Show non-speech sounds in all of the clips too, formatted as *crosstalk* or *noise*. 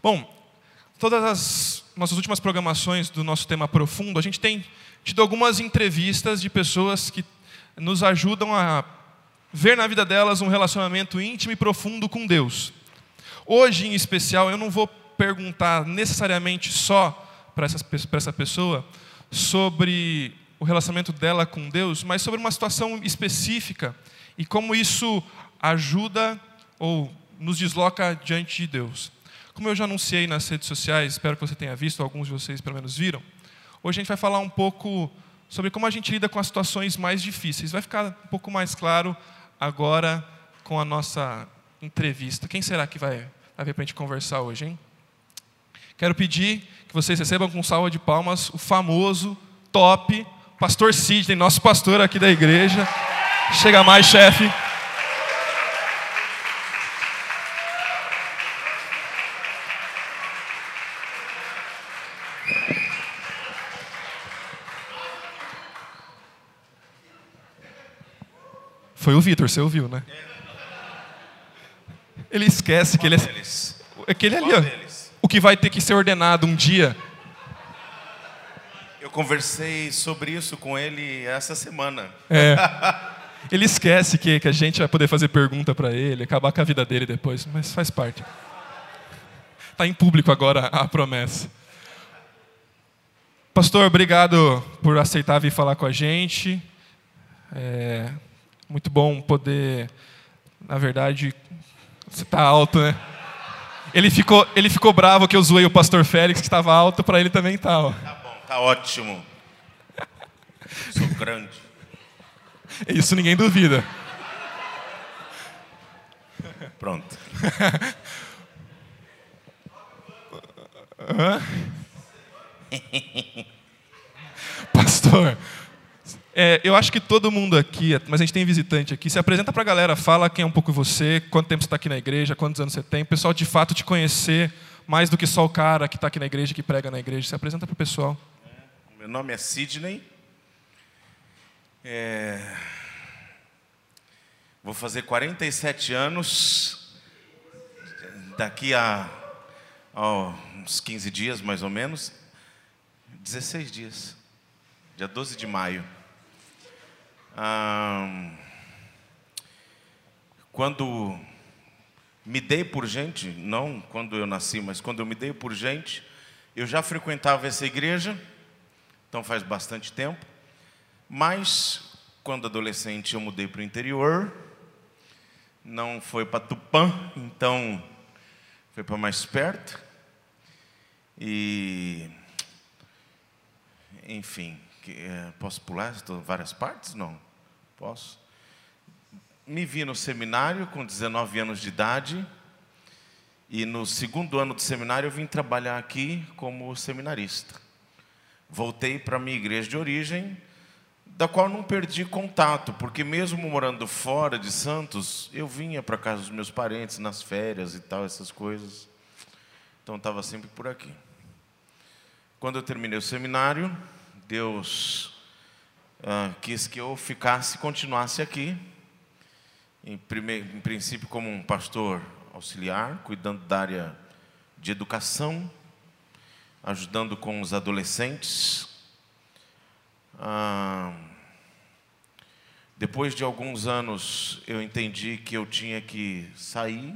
Bom, todas as nossas últimas programações do nosso tema profundo, a gente tem tido algumas entrevistas de pessoas que nos ajudam a ver na vida delas um relacionamento íntimo e profundo com Deus. Hoje, em especial, eu não vou perguntar necessariamente só para essa pessoa sobre o relacionamento dela com Deus, mas sobre uma situação específica e como isso ajuda ou nos desloca diante de Deus. Como eu já anunciei nas redes sociais, espero que você tenha visto, alguns de vocês pelo menos viram, hoje a gente vai falar um pouco sobre como a gente lida com as situações mais difíceis. Vai ficar um pouco mais claro agora com a nossa entrevista. Quem será que vai, vai vir para a gente conversar hoje, hein? Quero pedir que vocês recebam com salva de palmas o famoso, top, pastor Sidney, nosso pastor aqui da igreja. Chega mais, chefe. Foi o Vitor, você ouviu, né? Ele esquece que ele é. Aquele ali, ó. O que vai ter que ser ordenado um dia. Eu conversei sobre isso com ele essa semana. É. Ele esquece que, que a gente vai poder fazer pergunta para ele, acabar com a vida dele depois, mas faz parte. Está em público agora a promessa. Pastor, obrigado por aceitar vir falar com a gente. É, muito bom poder, na verdade, você está alto, né? Ele ficou, ele ficou bravo que eu zoei o pastor Félix, que estava alto, para ele também tá. Ó. Tá bom, tá ótimo. Sou grande. Isso ninguém duvida. Pronto. Pastor, é, eu acho que todo mundo aqui, mas a gente tem visitante aqui, se apresenta para a galera, fala quem é um pouco você, quanto tempo você está aqui na igreja, quantos anos você tem, o pessoal de fato te conhecer mais do que só o cara que está aqui na igreja, que prega na igreja. Se apresenta para o pessoal. Meu nome é Sidney. É... Vou fazer 47 anos daqui a, a uns 15 dias, mais ou menos. 16 dias. Dia 12 de maio quando me dei por gente, não quando eu nasci, mas quando eu me dei por gente, eu já frequentava essa igreja, então faz bastante tempo, mas quando adolescente eu mudei para o interior, não foi para Tupã, então foi para mais perto, e enfim, é, posso pular várias partes? Não. Posso? Me vi no seminário com 19 anos de idade. E no segundo ano do seminário eu vim trabalhar aqui como seminarista. Voltei para minha igreja de origem, da qual não perdi contato, porque mesmo morando fora de Santos, eu vinha para casa dos meus parentes nas férias e tal, essas coisas. Então estava sempre por aqui. Quando eu terminei o seminário, Deus ah, quis que eu ficasse e continuasse aqui, em, primeiro, em princípio como um pastor auxiliar, cuidando da área de educação, ajudando com os adolescentes. Ah, depois de alguns anos, eu entendi que eu tinha que sair.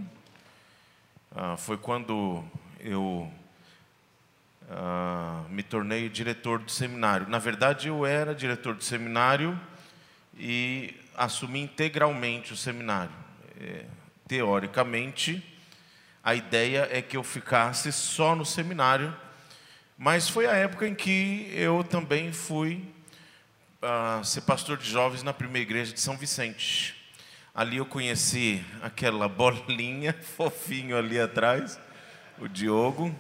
Ah, foi quando eu ah, me tornei diretor do seminário. Na verdade, eu era diretor do seminário e assumi integralmente o seminário. É, teoricamente, a ideia é que eu ficasse só no seminário, mas foi a época em que eu também fui uh, ser pastor de jovens na primeira igreja de São Vicente. Ali eu conheci aquela *laughs* bolinha fofinho ali atrás, o Diogo.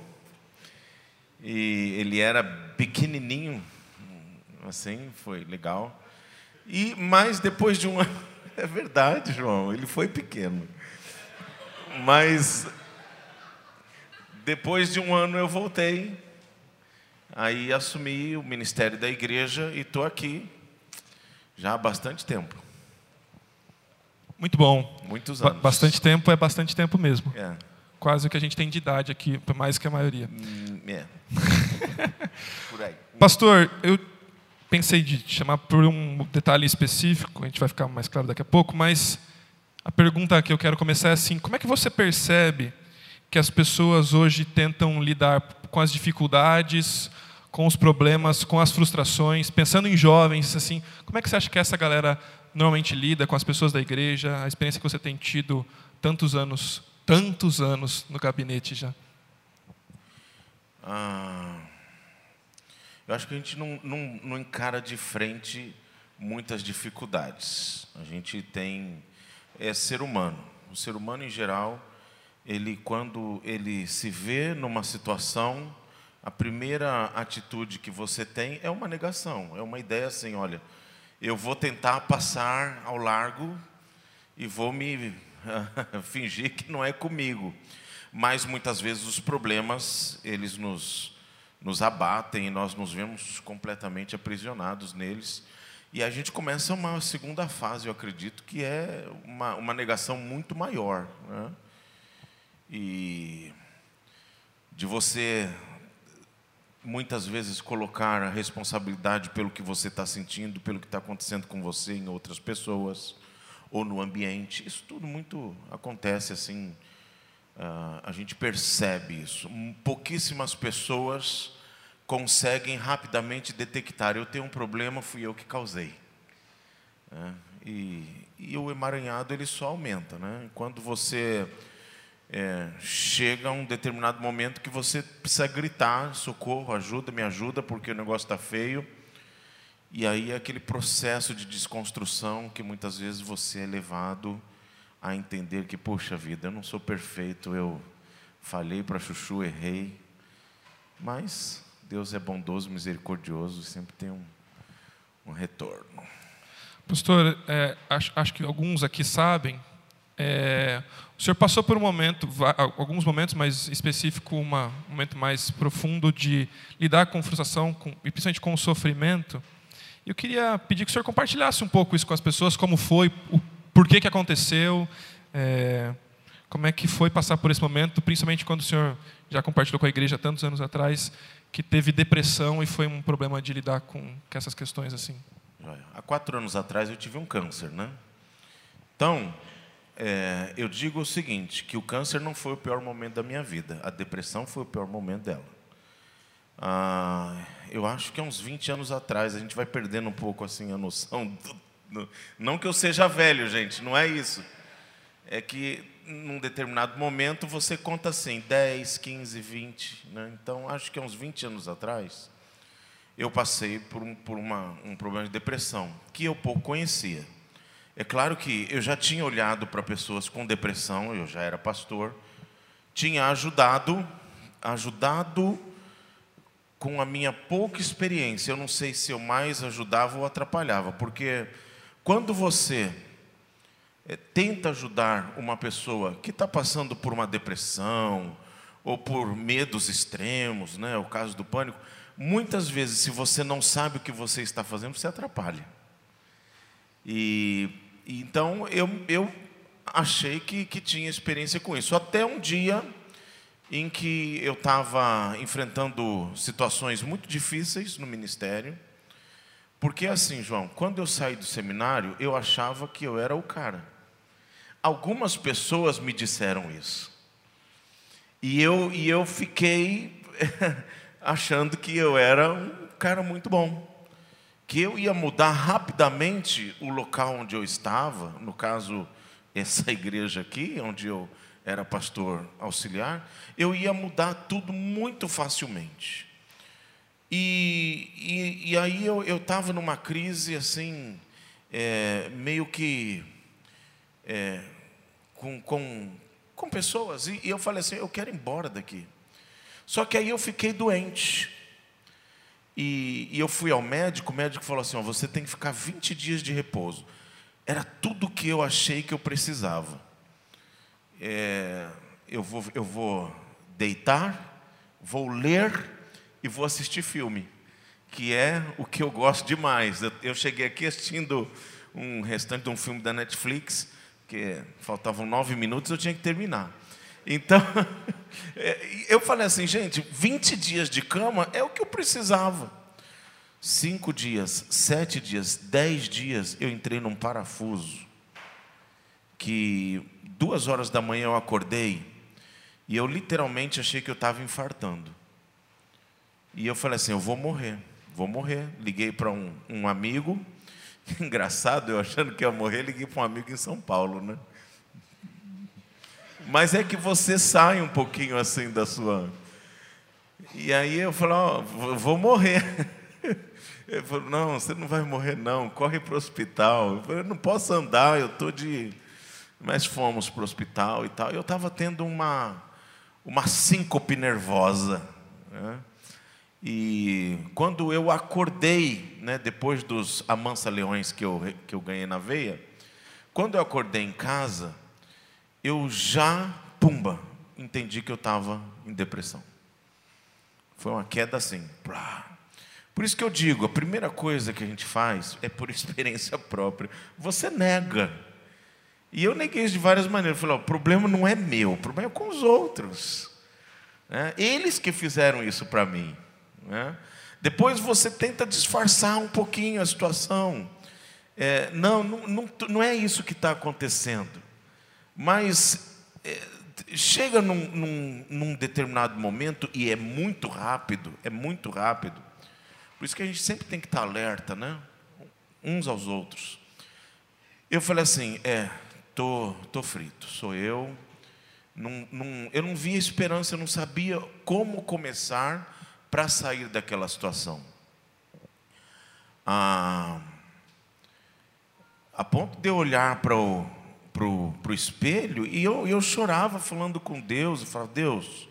E ele era pequenininho, assim, foi legal. E mais depois de um ano, *laughs* é verdade, João, ele foi pequeno. Mas depois de um ano eu voltei, aí assumi o ministério da igreja e estou aqui já há bastante tempo. Muito bom. Muitos anos. Ba bastante tempo é bastante tempo mesmo. É. quase o que a gente tem de idade aqui, mais que a maioria. Hum, é. *laughs* Por aí. Pastor, eu pensei de chamar por um detalhe específico, a gente vai ficar mais claro daqui a pouco, mas a pergunta que eu quero começar é assim: como é que você percebe que as pessoas hoje tentam lidar com as dificuldades, com os problemas, com as frustrações, pensando em jovens, assim, como é que você acha que essa galera normalmente lida com as pessoas da igreja, a experiência que você tem tido tantos anos, tantos anos no gabinete já? Ah, eu acho que a gente não, não, não encara de frente muitas dificuldades. A gente tem é ser humano. O ser humano em geral, ele quando ele se vê numa situação, a primeira atitude que você tem é uma negação, é uma ideia assim, olha, eu vou tentar passar ao largo e vou me *laughs* fingir que não é comigo. Mas muitas vezes os problemas, eles nos, nos abatem e nós nos vemos completamente aprisionados neles. E a gente começa uma segunda fase, eu acredito, que é uma, uma negação muito maior. Né? E de você muitas vezes colocar a responsabilidade pelo que você está sentindo, pelo que está acontecendo com você em outras pessoas ou no ambiente. Isso tudo muito acontece assim. Uh, a gente percebe isso. Pouquíssimas pessoas conseguem rapidamente detectar: eu tenho um problema, fui eu que causei. É, e, e, o emaranhado ele só aumenta, né? Quando você é, chega a um determinado momento que você precisa gritar: socorro, ajuda, me ajuda, porque o negócio está feio. E aí aquele processo de desconstrução que muitas vezes você é levado a entender que, poxa vida, eu não sou perfeito, eu falhei para Chuchu, errei, mas Deus é bondoso, misericordioso e sempre tem um, um retorno. Pastor, é, acho, acho, que alguns aqui sabem, é, o senhor passou por um momento, alguns momentos mais específico, uma, um momento mais profundo de lidar com frustração com, e principalmente com o sofrimento. Eu queria pedir que o senhor compartilhasse um pouco isso com as pessoas, como foi, o porquê que aconteceu, é, como é que foi passar por esse momento, principalmente quando o senhor já compartilhou com a igreja tantos anos atrás, que teve depressão e foi um problema de lidar com, com essas questões assim. Há quatro anos atrás eu tive um câncer, né? Então, é, eu digo o seguinte, que o câncer não foi o pior momento da minha vida, a depressão foi o pior momento dela. Ah, eu acho que há uns 20 anos atrás, a gente vai perdendo um pouco assim a noção, do, do, não que eu seja velho, gente, não é isso. É que num determinado momento você conta assim, 10, 15, 20. Né? Então, acho que há uns 20 anos atrás, eu passei por, um, por uma, um problema de depressão, que eu pouco conhecia. É claro que eu já tinha olhado para pessoas com depressão, eu já era pastor, tinha ajudado, ajudado com a minha pouca experiência. Eu não sei se eu mais ajudava ou atrapalhava, porque quando você é, tenta ajudar uma pessoa que está passando por uma depressão ou por medos extremos, né, o caso do pânico, muitas vezes, se você não sabe o que você está fazendo, você atrapalha. E então eu, eu achei que, que tinha experiência com isso. Até um dia em que eu estava enfrentando situações muito difíceis no ministério. Porque assim, João, quando eu saí do seminário, eu achava que eu era o cara. Algumas pessoas me disseram isso. E eu, e eu fiquei *laughs* achando que eu era um cara muito bom. Que eu ia mudar rapidamente o local onde eu estava, no caso, essa *laughs* igreja aqui, onde eu era pastor auxiliar, eu ia mudar tudo muito facilmente. E, e, e aí eu estava numa crise assim, é, meio que é, com, com, com pessoas, e, e eu falei assim: eu quero ir embora daqui. Só que aí eu fiquei doente. E, e, eu fui ao médico, o médico falou assim: você tem que ficar 20 dias de repouso. Era tudo que eu achei que eu precisava. É, eu, vou, eu vou deitar, vou ler e vou assistir filme, que é o que eu gosto demais. Eu, eu cheguei aqui assistindo um restante de um filme da Netflix, que faltavam nove minutos, eu tinha que terminar. Então, *laughs* é, eu falei assim, gente, 20 dias de cama é o que eu precisava. Cinco dias, sete dias, dez dias, eu entrei num parafuso. Que duas horas da manhã eu acordei e eu literalmente achei que eu estava infartando. E eu falei assim: eu vou morrer, vou morrer. Liguei para um, um amigo, *laughs* engraçado, eu achando que ia morrer, liguei para um amigo em São Paulo, né? Mas é que você sai um pouquinho assim da sua. E aí eu falei: ó, vou morrer. *laughs* Ele falou: não, você não vai morrer, não, corre para o hospital. Eu falei: não posso andar, eu estou de. Mas fomos para o hospital e tal. Eu estava tendo uma, uma síncope nervosa. Né? E quando eu acordei, né, depois dos amansa-leões que eu, que eu ganhei na veia, quando eu acordei em casa, eu já, pumba, entendi que eu estava em depressão. Foi uma queda assim. Por isso que eu digo, a primeira coisa que a gente faz é por *laughs* experiência própria. Você nega. E eu neguei isso de várias maneiras. Eu falei, o problema não é meu, o problema é com os outros. É, eles que fizeram isso para mim. Né? Depois você tenta disfarçar um pouquinho a situação. É, não, não, não, não, é isso que está acontecendo. Mas é, chega num, num, num, determinado momento, e é muito rápido, é muito rápido. Por isso que a gente sempre tem que estar alerta, né? Uns aos outros. Eu falei assim, é, tô, tô frito, sou eu. Não, não, eu não via esperança, eu não sabia como começar para sair daquela situação. Ah, a ponto de eu olhar para o pro, pro espelho e eu, eu chorava falando com Deus, e falava, Deus,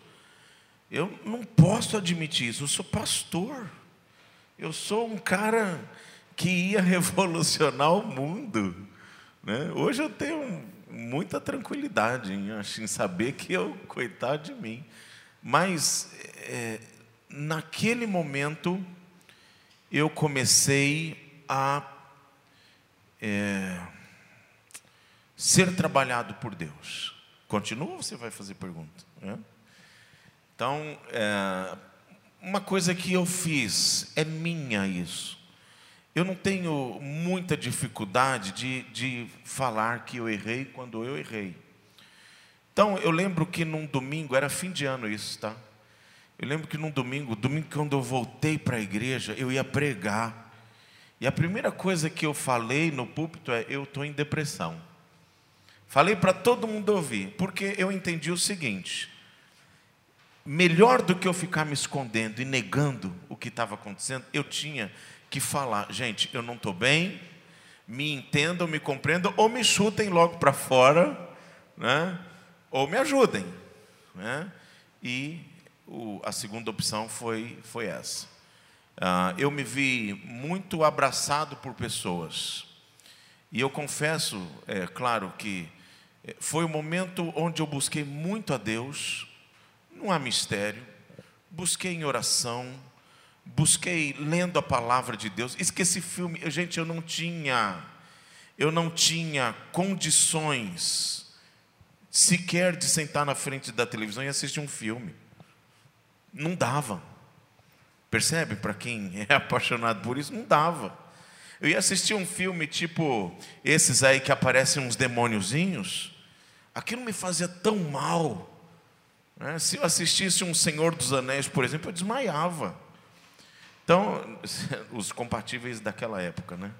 eu não posso admitir isso, eu sou pastor, eu sou um cara que ia *laughs* revolucionar o mundo. Né? Hoje eu tenho muita tranquilidade em, em saber que eu, coitado de mim, mas é, naquele momento, eu comecei a é, ser trabalhado por Deus. Continua ou você vai fazer pergunta? Né? Então, é, uma coisa que eu fiz, é minha isso. Eu não tenho muita dificuldade de, de falar que eu errei quando eu errei. Então, eu lembro que num domingo, era fim de ano isso, tá? Eu lembro que num domingo, domingo quando eu voltei para a igreja, eu ia pregar. E a primeira coisa que eu falei no púlpito é: eu estou em depressão. Falei para todo mundo ouvir, porque eu entendi o seguinte: melhor do que eu ficar me escondendo e negando o que estava acontecendo, eu tinha que falar, gente, eu não estou bem, me entendam, me compreendam, ou me chutem logo para fora, né? ou me ajudem. Né? E o, a segunda opção foi, foi essa. Uh, eu me vi muito abraçado por pessoas. E eu confesso, é claro, que é, foi o momento onde eu busquei muito a Deus, não há mistério, busquei em oração, busquei lendo a palavra de Deus. Esqueci filme, gente, eu não tinha, eu não tinha condições sequer de sentar na frente da televisão e assistir um filme. Não dava. Percebe? Para quem é *laughs* apaixonado por isso, não dava. Eu ia assistir um filme tipo esses aí que aparecem uns demôniozinhos. Aquilo me fazia tão mal. Né? Se eu assistisse um Senhor dos Anéis, por exemplo, eu desmaiava. Então, *laughs* os compatíveis daquela época, né?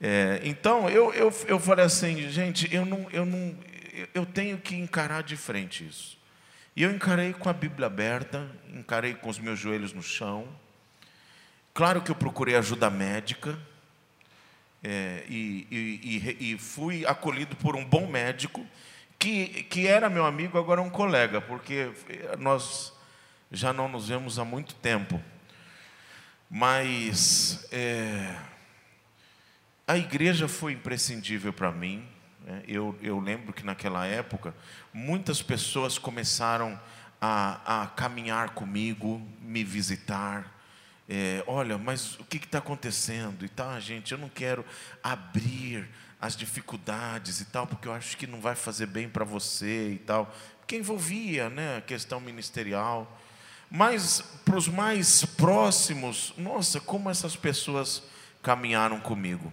É, então, eu, eu, eu falei assim, gente, eu, não, eu, não, eu tenho que encarar de frente isso. E eu encarei com a Bíblia aberta, encarei com os meus joelhos no chão. Claro que eu procurei ajuda médica é, e, e, e, fui acolhido por um bom médico que, que era meu amigo, agora é um colega, porque nós já não nos vemos há muito tempo. Mas é, a igreja foi imprescindível para mim. Né? Eu, eu lembro que naquela época muitas pessoas começaram a, a caminhar comigo, me visitar. é, olha, mas o que está acontecendo e tal, gente, eu não quero abrir as dificuldades e tal, porque eu acho que não vai fazer bem para você e tal, porque envolvia né, a questão ministerial. Mas para os mais próximos, nossa, como essas pessoas caminharam comigo.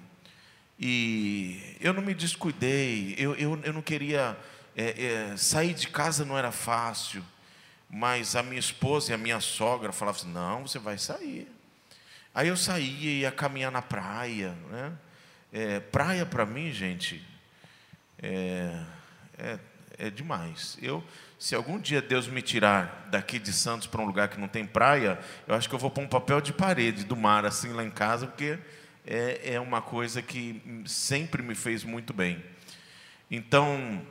E eu não me descuidei, eu, eu, eu não queria. É, é, sair de casa não era fácil, mas a minha esposa e a minha sogra falavam assim: não, você vai sair. Aí eu saía e ia caminhar na praia. Né? É, praia para mim, gente, é, é, é demais. Eu, se algum dia Deus me tirar daqui de Santos para um lugar que não tem praia, eu acho que eu vou pôr um papel de parede do mar assim lá em casa, porque é, é uma coisa que sempre me fez muito bem. Então,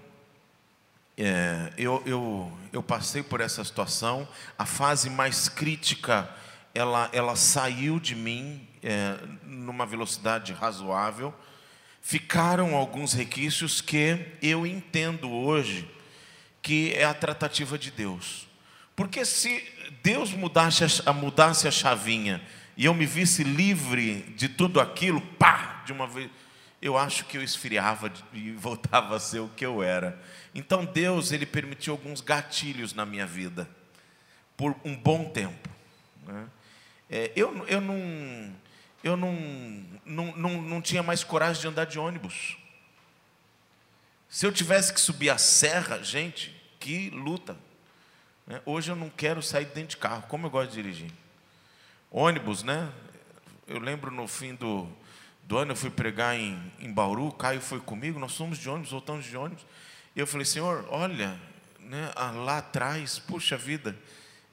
é, eu, eu, eu passei por essa situação, a fase mais crítica, ela, ela saiu de mim é, numa velocidade razoável. Ficaram alguns requisitos que eu entendo hoje que é a tratativa de Deus. Porque se Deus mudasse a, mudasse a chavinha e eu me visse livre de tudo aquilo, pá, de uma vez, eu acho que eu esfriava e *laughs* voltava a ser o que eu era. Então Deus, Ele permitiu alguns gatilhos na minha vida, por um bom tempo. Né? É, eu, eu, não, eu não, não, não, não tinha mais coragem de andar de ônibus. Se eu tivesse que subir a serra, gente, que luta. Né? Hoje eu não quero sair dentro de carro, como eu gosto de dirigir. Ônibus, né? Eu lembro no fim do, do ano, eu fui pregar em, em Bauru, Caio foi comigo, nós fomos de ônibus, voltamos de ônibus. E eu falei, Senhor, olha, né, lá atrás, puxa vida,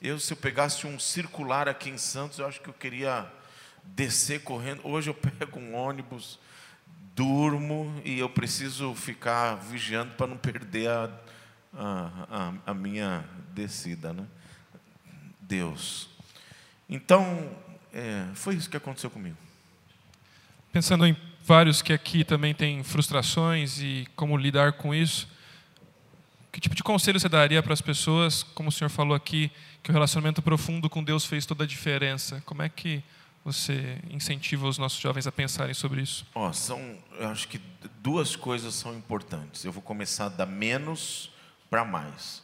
eu se eu pegasse um circular aqui em Santos, eu acho que eu queria descer correndo. Hoje eu *laughs* pego um ônibus, durmo e eu preciso ficar vigiando para não perder a, a, a, a minha descida, né? Deus. Então, é, foi isso que aconteceu comigo. Pensando em vários que aqui também têm frustrações e como lidar com isso, que tipo de conselho você daria para as pessoas, como o senhor falou aqui, que o relacionamento profundo com Deus fez toda a diferença? Como é que você incentiva os nossos jovens a pensarem sobre isso? Oh, são, eu acho que duas coisas são importantes. Eu vou começar da menos para mais.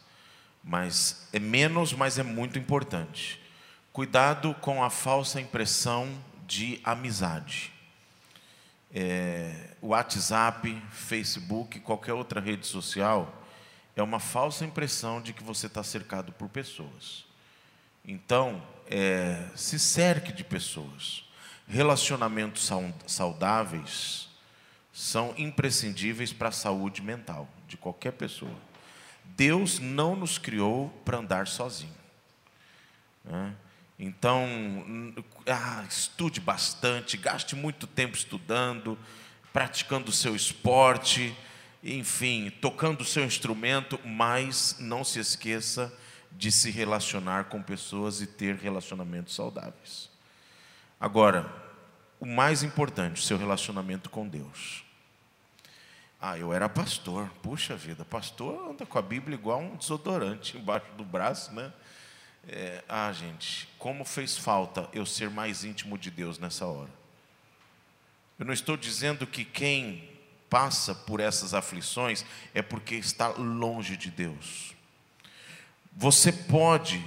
Mas é menos, mas é muito importante. Cuidado com a falsa impressão de amizade. É, WhatsApp, Facebook, qualquer outra rede social, é uma falsa impressão de que você está cercado por pessoas. Então, é, se cerque de pessoas. Relacionamentos saudáveis são imprescindíveis para a saúde mental de qualquer pessoa. Deus não nos criou para andar sozinho. Né? Então, ah, estude bastante, gaste muito tempo estudando, praticando o seu esporte, enfim, tocando o seu instrumento, mas não se esqueça de se relacionar com pessoas e ter relacionamentos saudáveis. Agora, o mais importante, seu relacionamento com Deus. Ah, eu era pastor, puxa vida, pastor anda com a Bíblia igual um desodorante embaixo do braço, né? É, ah, gente, como fez falta eu ser mais íntimo de Deus nessa hora. Eu não estou dizendo que quem passa por essas aflições é porque está longe de Deus. Você pode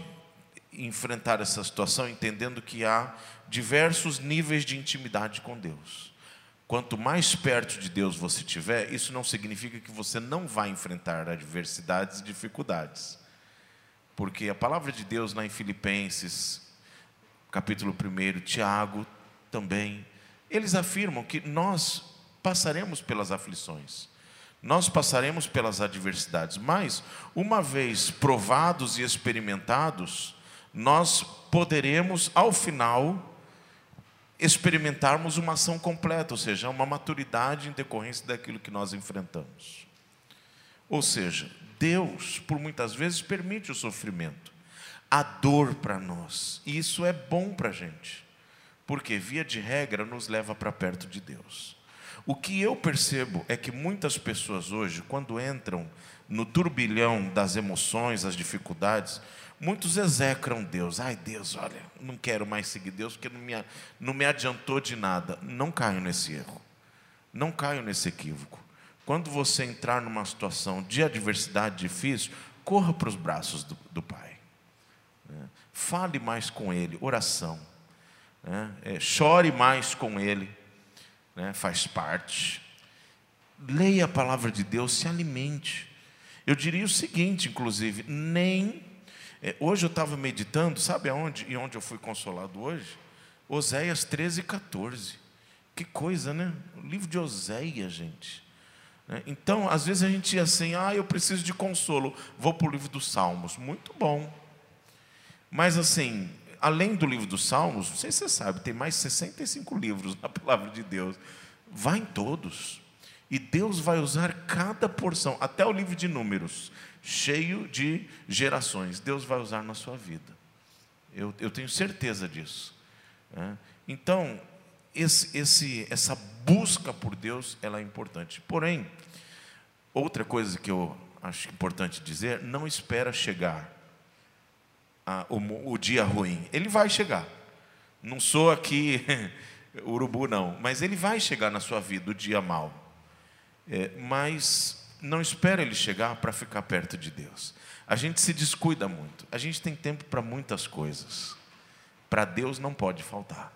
enfrentar essa situação entendendo que há diversos níveis de intimidade com Deus. Quanto mais perto de Deus você estiver, isso não significa que você não vai enfrentar adversidades e dificuldades. Porque a palavra de Deus lá em Filipenses, capítulo 1, Tiago também, eles afirmam que nós passaremos pelas aflições, nós passaremos pelas adversidades, mas uma vez provados e experimentados, nós poderemos, ao final, experimentarmos uma ação completa, ou seja, uma maturidade em decorrência daquilo que nós enfrentamos. Ou seja, Deus, por muitas vezes, permite o sofrimento, a dor para nós. E isso é bom para a gente, porque, via de regra, nos leva para perto de Deus. O que eu percebo é que muitas pessoas hoje, quando entram no turbilhão das emoções, das dificuldades, Muitos execram Deus. Ai, Deus, olha, não quero mais seguir Deus porque não me, não me adiantou de nada. Não caio nesse erro. Não caio nesse equívoco. Quando você entrar numa situação de adversidade difícil, corra para os braços do, do Pai. Né? Fale mais com Ele, oração. Né? É, chore mais com Ele, né? faz parte. Leia a palavra de Deus, se alimente. Eu diria o seguinte, inclusive, nem. É, hoje eu estava meditando, sabe aonde e onde eu fui consolado hoje? Oséias 13, 14. Que coisa, né? O livro de Oséias, gente. Né? Então, às vezes a gente ia assim, ah, eu preciso de consolo, vou para o livro dos Salmos. Muito bom. Mas assim, além do livro dos Salmos, não sei se você sabe, tem mais 65 livros na palavra de Deus. Vá em todos. E Deus vai usar cada porção, até o livro de Números, cheio de gerações. Deus vai usar na sua vida. Eu, eu tenho certeza disso. Né? Então, esse, esse, essa busca por Deus ela é importante. Porém, outra coisa que eu acho importante dizer: não espera chegar a, o, o dia ruim. Ele vai chegar. Não sou aqui *laughs* urubu, não, mas ele vai chegar na sua vida o dia mau. É, mas não espera ele chegar para ficar perto de Deus. A gente se descuida muito. A gente tem tempo para muitas coisas. Para Deus não pode faltar.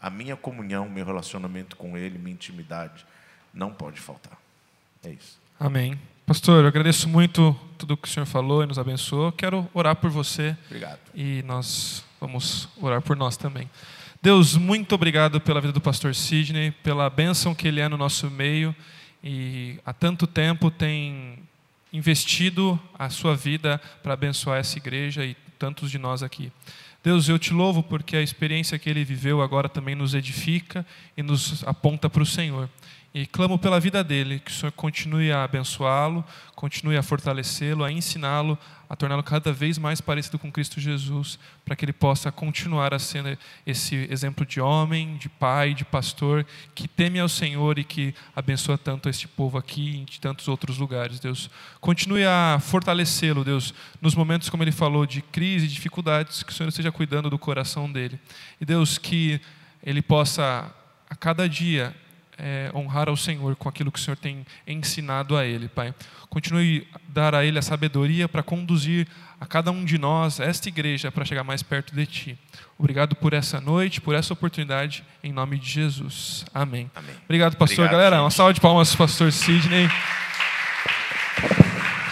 A minha comunhão, meu relacionamento com Ele, minha intimidade, não pode faltar. É isso. Amém. Pastor, eu agradeço muito tudo que o senhor falou e nos abençoou. Quero orar por você. Obrigado. E nós vamos orar por nós também. Deus, muito obrigado pela vida do pastor Sidney, pela bênção que ele é no nosso meio e há tanto tempo tem investido a sua vida para abençoar essa igreja e tantos de nós aqui. Deus, eu te louvo porque a experiência que ele viveu agora também nos edifica e nos aponta para o Senhor. E clamo pela vida dele, que o Senhor continue a abençoá-lo, continue a fortalecê-lo, a ensiná-lo, a torná-lo cada vez mais parecido com Cristo Jesus, para que ele possa continuar a ser esse exemplo de homem, de pai, de pastor, que teme ao Senhor e que abençoa tanto este povo aqui e em tantos outros lugares, Deus. Continue a fortalecê-lo, Deus, nos momentos, como ele falou, de crise, dificuldades, que o Senhor esteja cuidando do coração dele. E Deus, que ele possa, a cada dia, é, honrar ao Senhor com aquilo que o Senhor tem ensinado a Ele, Pai. Continue a dar a Ele a sabedoria para conduzir a cada um de nós, esta igreja, para chegar mais perto de Ti. Obrigado por essa noite, por essa oportunidade, em nome de Jesus. Amém. Amém. Obrigado, pastor. Obrigado, Galera, gente. uma salva de palmas pastor Sidney.